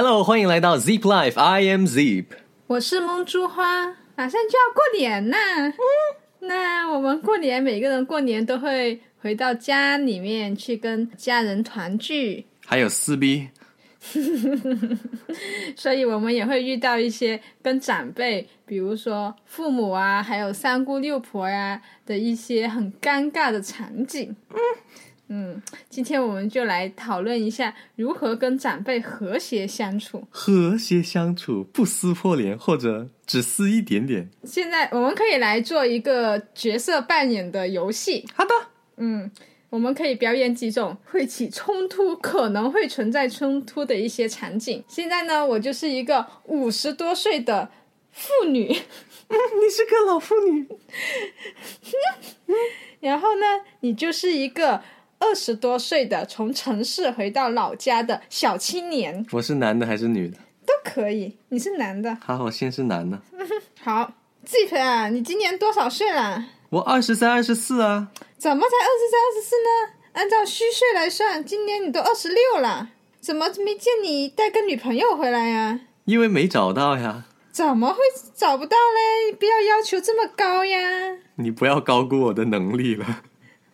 Hello，欢迎来到 Zip Life，I am Zip。我是梦珠花，马上就要过年啦。那我们过年，每个人过年都会回到家里面去跟家人团聚，还有撕逼，所以我们也会遇到一些跟长辈，比如说父母啊，还有三姑六婆呀、的一些很尴尬的场景。嗯，今天我们就来讨论一下如何跟长辈和谐相处。和谐相处，不撕破脸，或者只撕一点点。现在我们可以来做一个角色扮演的游戏。好的，嗯，我们可以表演几种会起冲突、可能会存在冲突的一些场景。现在呢，我就是一个五十多岁的妇女，你是个老妇女，然后呢，你就是一个二十多岁的从城市回到老家的小青年，我是男的还是女的？都可以。你是男的，好，我先是男的。好，Zip 啊，你今年多少岁了？我二十三、二十四啊。怎么才二十三、二十四呢？按照虚岁来算，今年你都二十六了，怎么没见你带个女朋友回来呀？因为没找到呀。怎么会找不到嘞？不要要求这么高呀！你不要高估我的能力了。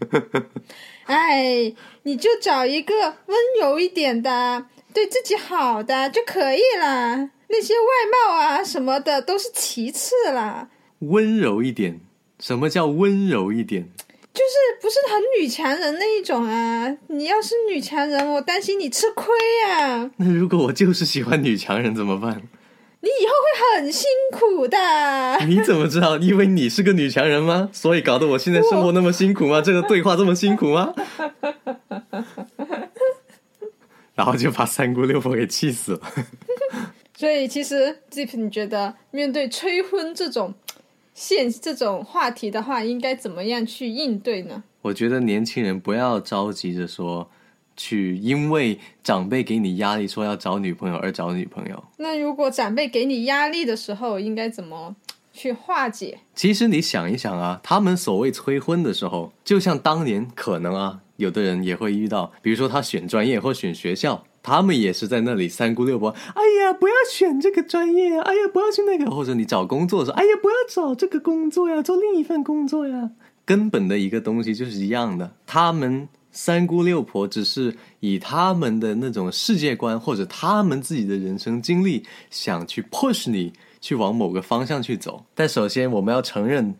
哎，你就找一个温柔一点的，对自己好的就可以了。那些外貌啊什么的都是其次啦，温柔一点，什么叫温柔一点？就是不是很女强人那一种啊。你要是女强人，我担心你吃亏呀、那如果我就是喜欢女强人怎么办？你以后会很辛苦的。你怎么知道？因为你是个女强人吗？所以搞得我现在生活那么辛苦吗？这个对话这么辛苦吗？然后就把三姑六婆给气死了。所以其实 Zip，你觉得面对催婚这种现这种话题的话，应该怎么样去应对呢？我觉得年轻人不要着急着说去，因为长辈给你压力说要找女朋友而找女朋友。那如果长辈给你压力的时候，应该怎么去化解？其实你想一想啊，他们所谓催婚的时候，就像当年可能啊，有的人也会遇到，比如说他选专业或选学校，他们也是在那里三姑六婆，哎呀，不要选这个专业啊，哎呀，不要去那个，或者你找工作的时候，哎呀，不要找这个工作呀，做另一份工作呀，根本的一个东西就是一样的，他们。三姑六婆只是以他们的那种世界观或者他们自己的人生经历，想去 push 你去往某个方向去走。但首先我们要承认，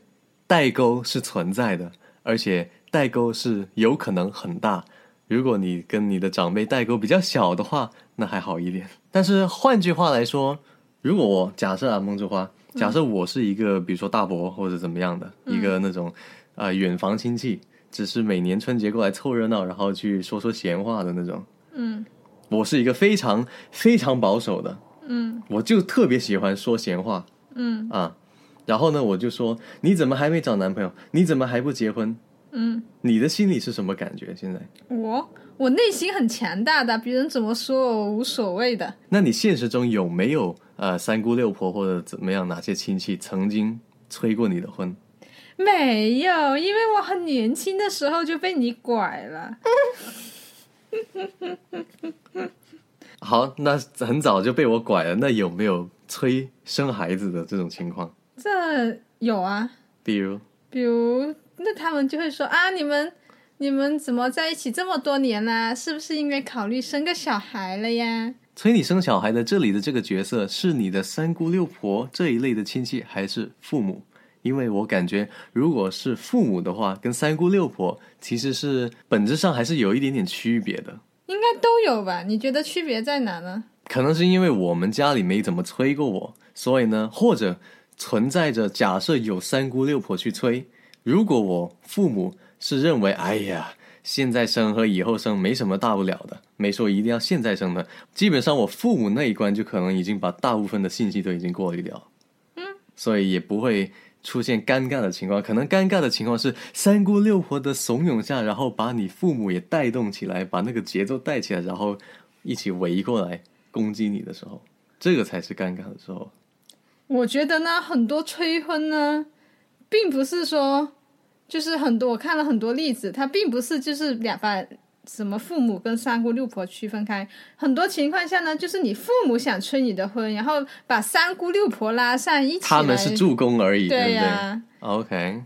代沟是存在的，而且代沟是有可能很大。如果你跟你的长辈代沟比较小的话，那还好一点。但是换句话来说，如果我假设啊，梦之花，假设我是一个比如说大伯或者怎么样的、一个那种啊、远房亲戚，只是每年春节过来凑热闹，然后去说说闲话的那种。嗯我是一个非常非常保守的，嗯我就特别喜欢说闲话嗯啊。然后呢，我就说你怎么还没找男朋友？你怎么还不结婚？嗯，你的心里是什么感觉？现在？我我内心很强大的，别人怎么说我无所谓的。那你现实中有没有呃三姑六婆或者怎么样哪些亲戚曾经催过你的婚？没有，因为我很年轻的时候就被你拐了。好，那很早就被我拐了，那有没有催生孩子的这种情况？这有啊，比如，比如那他们就会说啊，你们你们怎么在一起这么多年啦、是不是应该考虑生个小孩了呀？催你生小孩的这里的这个角色是你的三姑六婆这一类的亲戚，还是父母？因为我感觉，如果是父母的话，跟三姑六婆其实是本质上还是有一点点区别的。应该都有吧？你觉得区别在哪呢？可能是因为我们家里没怎么催过我，所以呢，或者存在着假设有三姑六婆去催，如果我父母是认为，哎呀，现在生和以后生没什么大不了的，没说一定要现在生的，基本上我父母那一关就可能已经把大部分的信息都已经过滤掉，嗯，所以也不会出现尴尬的情况。可能尴尬的情况是三姑六婆的怂恿下，然后把你父母也带动起来，把那个节奏带起来，然后一起围过来攻击你的时候，这个才是尴尬的时候。我觉得呢，很多催婚呢，并不是说，就是很多我看了很多例子，它并不是就是两把什么父母跟三姑六婆区分开。很多情况下呢，就是你父母想催你的婚，然后把三姑六婆拉上一起。他们是助攻而已，对不对？OK，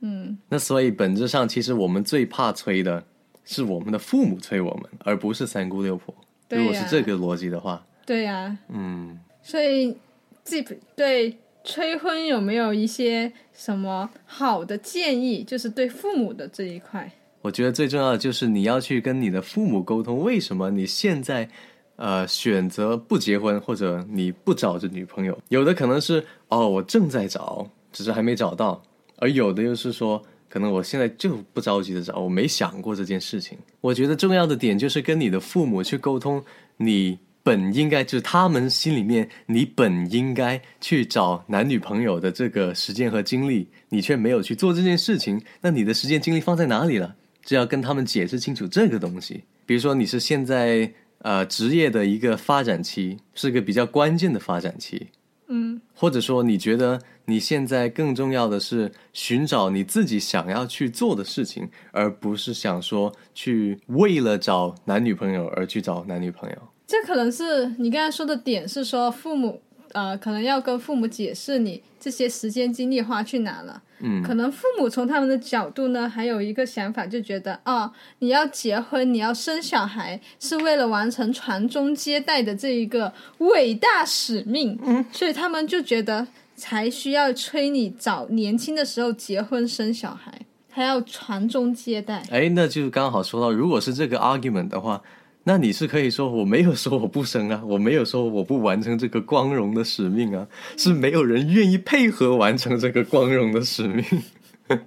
嗯，那所以本质上，其实我们最怕催的是我们的父母催我们，而不是三姑六婆。如果是这个逻辑的话，对呀、嗯，所以 Zip 对催婚有没有一些什么好的建议？就是对父母的这一块。我觉得最重要的就是你要去跟你的父母沟通，为什么你现在呃选择不结婚，或者你不找着女朋友。有的可能是哦，我正在找，只是还没找到；而有的又是说，可能我现在就不着急的找，我没想过这件事情。我觉得重要的点就是跟你的父母去沟通，你本应该就是他们心里面，你本应该去找男女朋友的这个时间和精力，你却没有去做这件事情，那你的时间精力放在哪里了？就要跟他们解释清楚这个东西。比如说，你是现在呃职业的一个发展期，是个比较关键的发展期，嗯或者说你觉得你现在更重要的是寻找你自己想要去做的事情，而不是想说去为了找男女朋友而去找男女朋友。这可能是你刚才说的点，是说父母呃，可能要跟父母解释你这些时间精力花去哪了。嗯，可能父母从他们的角度呢，还有一个想法，就觉得哦，你要结婚，你要生小孩，是为了完成传宗接代的这一个伟大使命。嗯，所以他们就觉得才需要催你早年轻的时候结婚生小孩，还要传宗接代。哎，那就刚好说到，如果是这个 argument 的话，那你是可以说我没有说我不生啊，我没有说我不完成这个光荣的使命啊，是没有人愿意配合完成这个光荣的使命。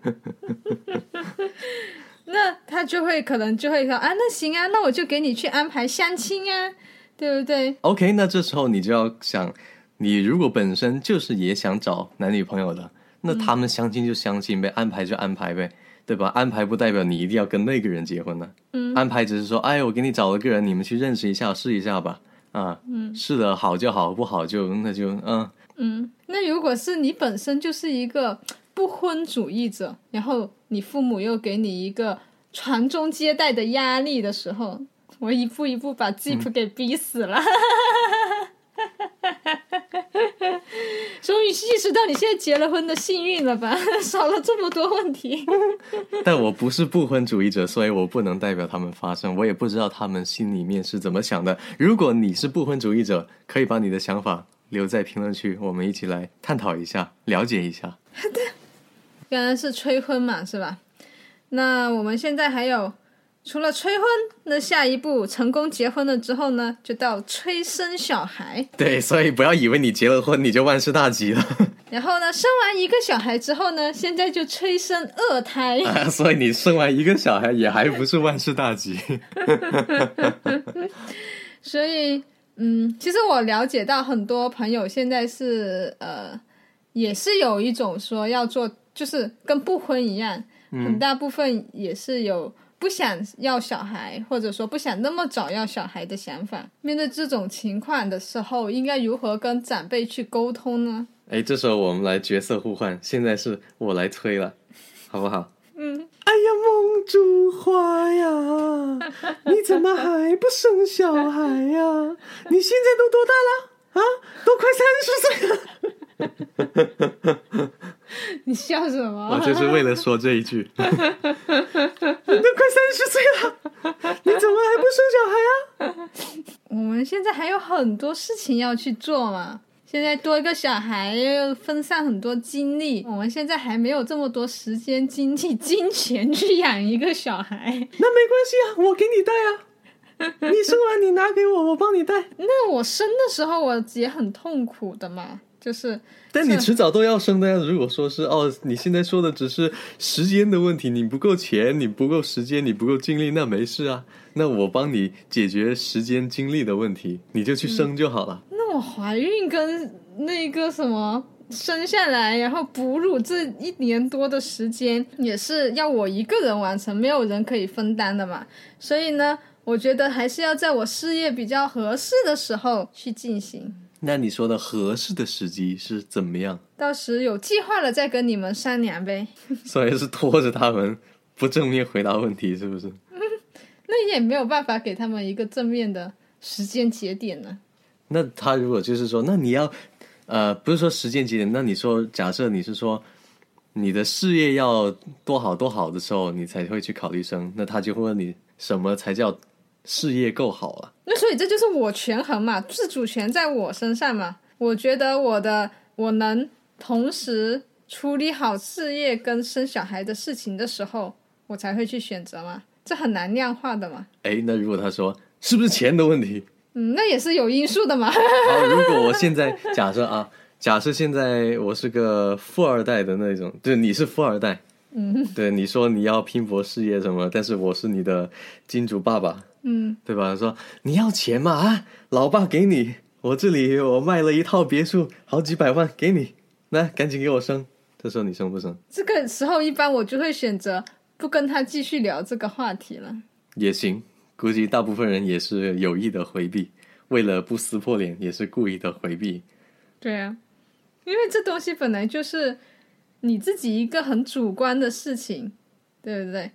那他就会可能就会说啊，那行啊，那我就给你去安排相亲啊，对不对？OK，那这时候你就要想，你如果本身就是也想找男女朋友的，那他们相亲就相亲呗，安排就安排呗，对吧？安排不代表你一定要跟那个人结婚呢，嗯，安排只是说，哎，我给你找了个人，你们去认识一下，试一下吧，啊，嗯，试的好就好，不好就那就嗯。嗯，那如果是你本身就是一个不婚主义者，然后你父母又给你一个传宗接代的压力的时候，我一步一步把 Jeep 给逼死了。终于意识到你现在结了婚的幸运了吧？少了这么多问题。但我不是不婚主义者，所以我不能代表他们发声，我也不知道他们心里面是怎么想的。如果你是不婚主义者，可以把你的想法留在评论区，我们一起来探讨一下，了解一下。刚刚是催婚嘛，是吧？那我们现在还有除了催婚，那下一步成功结婚了之后呢，就到催生小孩。对，所以不要以为你结了婚你就万事大吉了，然后呢，生完一个小孩之后呢，现在就催生二胎。啊所以你生完一个小孩也还不是万事大吉。所以，嗯，其实我了解到很多朋友现在是呃，也是有一种说要做，就是跟不婚一样，很大部分也是有不想要小孩，或者说不想那么早要小孩的想法。面对这种情况的时候，应该如何跟长辈去沟通呢？哎，这时候我们来角色互换，现在是我来催了，好不好？嗯，哎呀，梦竹花呀，你怎么还不生小孩呀？你现在都多大了？啊，都快三十岁了。你笑什么？我就是为了说这一句。你都快三十岁了，你怎么还不生小孩啊？我们现在还有很多事情要去做嘛。现在多一个小孩，要分散很多精力。我们现在还没有这么多时间、精力、金钱去养一个小孩。那没关系啊，我给你带啊。你生完你拿给我，我帮你带。那我生的时候，我也很痛苦的嘛，就是但你迟早都要生的呀。如果说是哦，你现在说的只是时间的问题，你不够钱，你不够时间，你不够精力，那没事啊。那我帮你解决时间精力的问题，你就去生就好了。那我怀孕跟那个什么生下来，然后哺乳这一年多的时间，也是要我一个人完成，没有人可以分担的嘛。所以呢，我觉得还是要在我事业比较合适的时候去进行。那你说的合适的时机是怎么样？到时有计划了再跟你们商量呗。所以是拖着他们不正面回答问题，是不是？那也没有办法给他们一个正面的时间节点呢。那他如果就是说，那你要，呃，不是说时间节点，那你说，假设你是说你的事业要多好多好的时候，你才会去考虑生，那他就会问你什么才叫事业够好了？那所以这就是我权衡嘛，自主权在我身上嘛。我觉得我的我能同时处理好事业跟生小孩的事情的时候，我才会去选择嘛。这很难量化的嘛。哎，那如果他说是不是钱的问题？嗯，那也是有因素的嘛。好，如果我现在假设 啊，假设现在我是个富二代的那种，就是你是富二代，嗯对，你说你要拼搏事业什么，但是我是你的金主爸爸，嗯，对吧？说你要钱嘛啊，老爸给你，我这里我卖了一套别墅，好几百万给你，来赶紧给我生。这时候你生不生？这个时候一般我就会选择不跟他继续聊这个话题了。也行，估计大部分人也是有意的回避，为了不撕破脸，也是故意的回避。对啊，因为这东西本来就是你自己一个很主观的事情，对不对？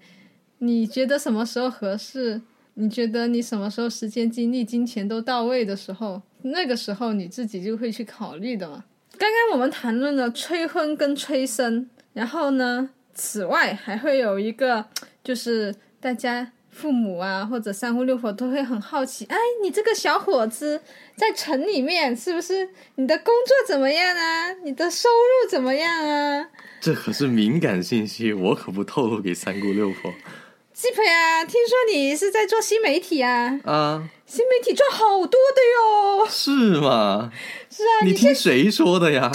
你觉得什么时候合适？你觉得你什么时候时间、精力、金钱都到位的时候，那个时候你自己就会去考虑的嘛。刚刚我们谈论了催婚跟催生，然后呢，此外还会有一个，就是大家父母啊或者三姑六婆都会很好奇，哎，你这个小伙子在城里面是不是你的工作怎么样啊？你的收入怎么样啊？这可是敏感信息，我可不透露给三姑六婆鸡培啊，听说你是在做新媒体啊？啊。新媒体赚好多的哟。是吗？是啊，你听谁说的呀？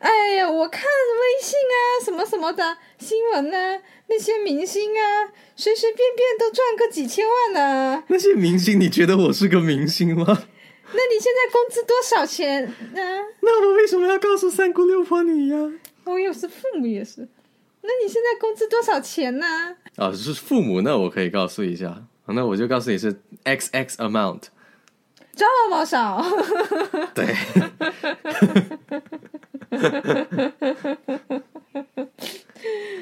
哎呀，我看微信啊，什么什么的新闻啊，那些明星啊，随随便便都赚个几千万呢、那些明星，你觉得我是个明星吗？那你现在工资多少钱呢、那我为什么要告诉三姑六婆你呀？我有时父母也是。那你现在工资多少钱呢、啊，是父母，那我可以告诉一下，那我就告诉你是 x x amount。这么少？对，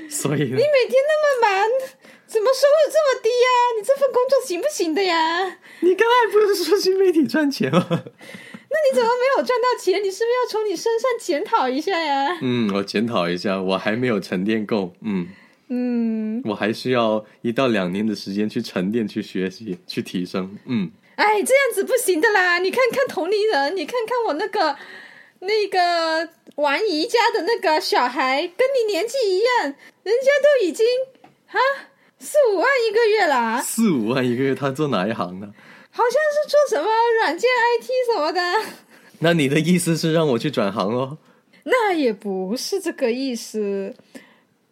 所以你每天那么忙，怎么收入这么低呀、你这份工作行不行的呀？你刚才不是说新媒体赚钱吗？那你怎么没有赚到钱？你是不是要从你身上检讨一下呀？嗯，我检讨一下，我还没有沉淀够，嗯，嗯，我还需要一到两年的时间去沉淀、去学习、去提升，嗯。哎，这样子不行的啦！你看看同龄人，你看看我那个那个玩宜家的那个小孩，跟你年纪一样，人家都已经啊四五万一个月啦，四五万一个月，他做哪一行呢？好像是做什么软件 IT 什么的。那你的意思是让我去转行喽？那也不是这个意思，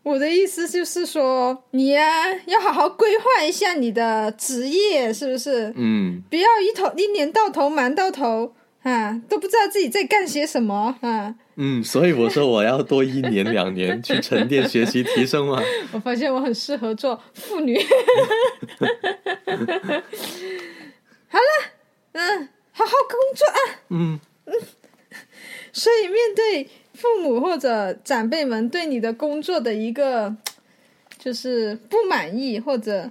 我的意思就是说，你呀、要好好规划一下你的职业，是不是？嗯，不要一头一年到头忙到头啊，都不知道自己在干些什么啊！嗯，所以我说我要多一年两年去沉淀、学习、提升嘛。我发现我很适合做妇女。好了，嗯，好好工作啊。嗯，所以面对父母或者长辈们对你的工作的一个就是不满意或者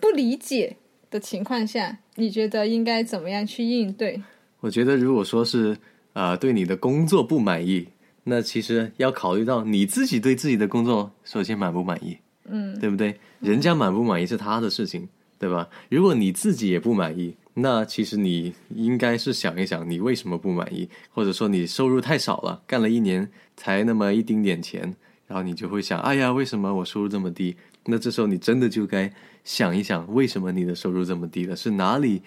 不理解的情况下，你觉得应该怎么样去应对？我觉得如果说是啊、呃对你的工作不满意，那其实要考虑到你自己对自己的工作首先满不满意，嗯对不对？人家满不满意是他的事情，对吧？如果你自己也不满意，那其实你应该是想一想，你为什么不满意，或者说你收入太少了，干了一年才那么一丁点钱，然后你就会想，哎呀，为什么我收入这么低？那这时候你真的就该想一想，为什么你的收入这么低了？是哪里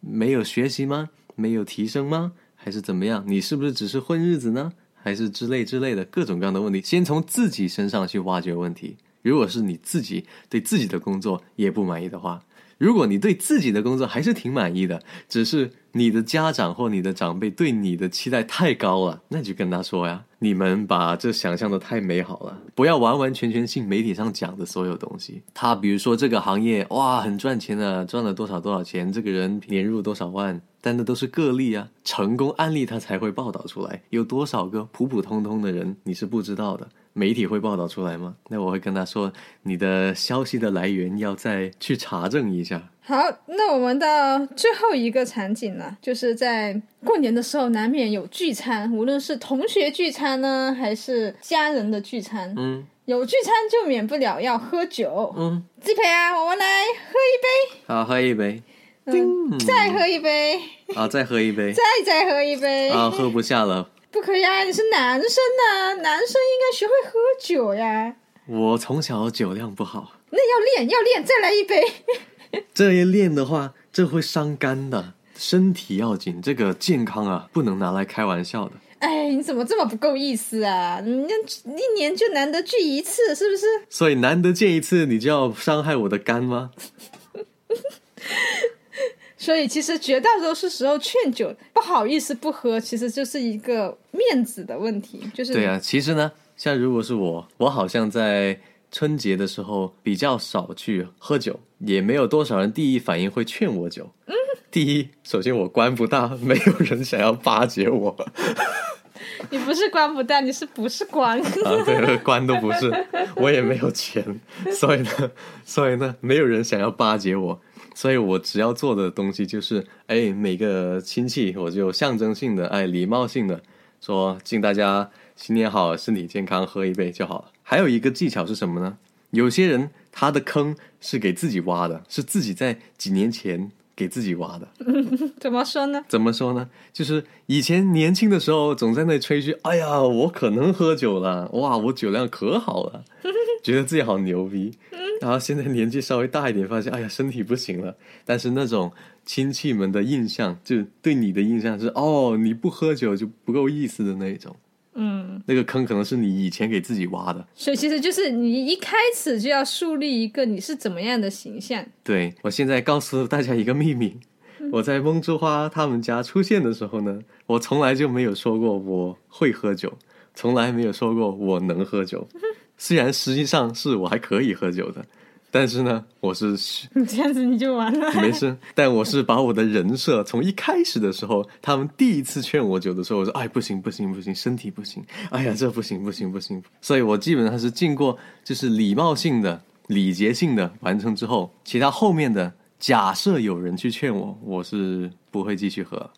没有学习吗？没有提升吗？还是怎么样？你是不是只是混日子呢？还是之类之类的各种各样的问题？先从自己身上去挖掘问题。如果是你自己对自己的工作也不满意的话，如果你对自己的工作还是挺满意的，只是你的家长或你的长辈对你的期待太高了，那就跟他说呀，你们把这想象的太美好了，不要完完全全信媒体上讲的所有东西。他比如说这个行业哇很赚钱啊，赚了多少多少钱，这个人年入多少万，但那都是个例啊，成功案例他才会报道出来，有多少个普普通通的人你是不知道的。媒体会报道出来吗？那我会跟他说，你的消息的来源要再去查证一下。好，那我们到最后一个场景呢，就是在过年的时候，难免有聚餐，无论是同学聚餐呢，还是家人的聚餐。嗯有聚餐就免不了要喝酒。嗯，鸡培啊，我们来喝一杯，好，喝一杯，嗯，再喝一杯，啊，再喝一杯，再再喝一杯。啊，喝不下了。不可以啊，你是男生呐、男生应该学会喝酒呀。我从小酒量不好，那要练，要练，再来一杯。这一练的话，这会伤肝的。身体要紧，这个健康啊，不能拿来开玩笑的。哎，你怎么这么不够意思啊？人家一年就难得聚一次，是不是？所以难得见一次，你就要伤害我的肝吗？所以其实绝大多数时候劝酒不好意思不喝，其实就是一个面子的问题，就是对啊，其实呢，像如果是我，我好像在春节的时候比较少去喝酒，也没有多少人第一反应会劝我酒。嗯第一，首先我官不大，没有人想要巴结我 你不是官不大，你是不是官？啊，对，官都不是，我也没有钱，所以呢，所以呢，没有人想要巴结我，所以我只要做的东西就是，哎，每个亲戚我就象征性的，哎，礼貌性的说，敬大家新年好，身体健康，喝一杯就好了。还有一个技巧是什么呢？有些人他的坑是给自己挖的，是自己在几年前给自己挖的。怎么说呢？怎么说呢？就是以前年轻的时候，总在那吹嘘：“哎呀，我可能喝酒了，哇，我酒量可好了，觉得自己好牛逼。”然后现在年纪稍微大一点，发现哎呀，身体不行了。但是那种亲戚们的印象，就对你的印象是：哦，你不喝酒就不够意思的那一种。嗯，那个坑可能是你以前给自己挖的。所以其实就是你一开始就要树立一个你是怎么样的形象。对我现在告诉大家一个秘密，我在梦之花他们家出现的时候呢，我从来就没有说过我会喝酒，从来没有说过我能喝酒。虽然实际上是我还可以喝酒的，但是呢，我是你 这样子你就完了。没事，但我是把我的人设从一开始的时候，他们第一次劝我酒的时候，我说：“哎，不行不行不行，身体不行，哎呀，这不行不行不行。”所以我基本上是经过就是礼貌性的、礼节性的完成之后，其他后面的假设有人去劝我，我是不会继续喝。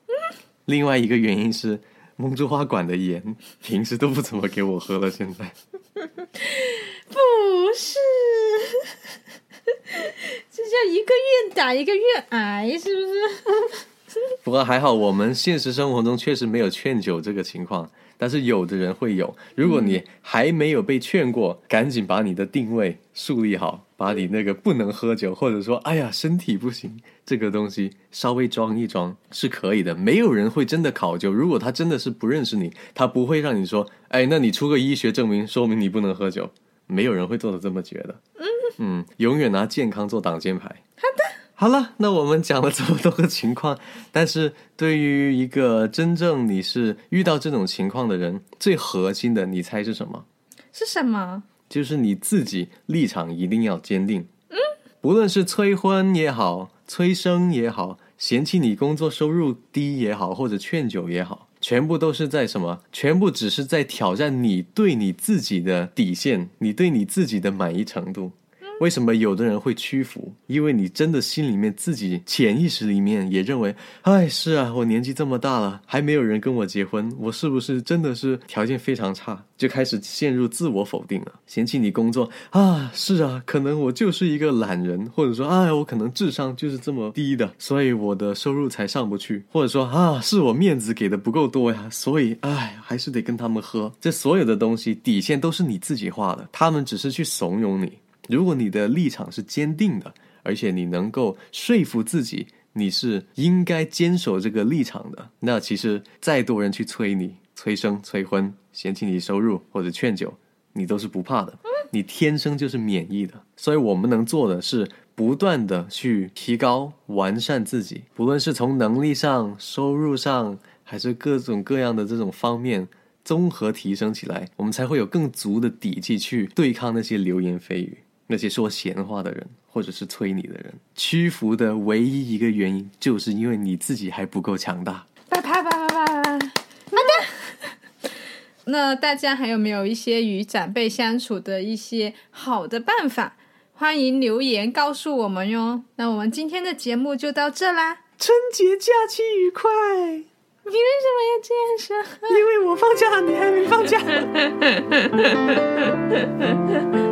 另外一个原因是梦珠花馆的盐平时都不怎么给我喝了，现在。不是，这叫一个愿打一个愿挨，是不是？不过还好，我们现实生活中确实没有劝酒这个情况，但是有的人会有。如果你还没有被劝过，赶紧把你的定位树立好，把你那个不能喝酒，或者说哎呀身体不行这个东西稍微装一装是可以的。没有人会真的考究，如果他真的是不认识你，他不会让你说，哎，那你出个医学证明，说明你不能喝酒。没有人会做的这么绝的。嗯，永远拿健康做挡箭牌。好了，那我们讲了这么多个情况，但是对于一个真正你是遇到这种情况的人，最核心的，你猜是什么？是什么？就是你自己立场一定要坚定。嗯，不论是催婚也好，催生也好，嫌弃你工作收入低也好，或者劝酒也好，全部都是在什么？全部只是在挑战你对你自己的底线，你对你自己的满意程度。为什么有的人会屈服？因为你真的心里面自己潜意识里面也认为，哎，是啊，我年纪这么大了，还没有人跟我结婚，我是不是真的是条件非常差？就开始陷入自我否定了，嫌弃你工作啊，是啊，可能我就是一个懒人，或者说，哎，我可能智商就是这么低的，所以我的收入才上不去，或者说啊，是我面子给的不够多呀，所以，哎，还是得跟他们喝。这所有的东西底线都是你自己画的，他们只是去怂恿你。如果你的立场是坚定的，而且你能够说服自己你是应该坚守这个立场的，那其实再多人去催你、催生、催婚、嫌弃你收入或者劝酒，你都是不怕的，你天生就是免疫的。所以我们能做的是不断的去提高、完善自己，不论是从能力上、收入上，还是各种各样的这种方面。综合提升起来，我们才会有更足的底气去对抗那些流言蜚语。那些说闲话的人，或者是催你的人，屈服的唯一一个原因，就是因为你自己还不够强大。啪啪啪啪啪！好的。那大家还有没有一些与长辈相处的一些好的办法，欢迎留言告诉我们哟。那我们今天的节目就到这啦。春节假期愉快，你为什么要这样说？因为我放假，你还没放假。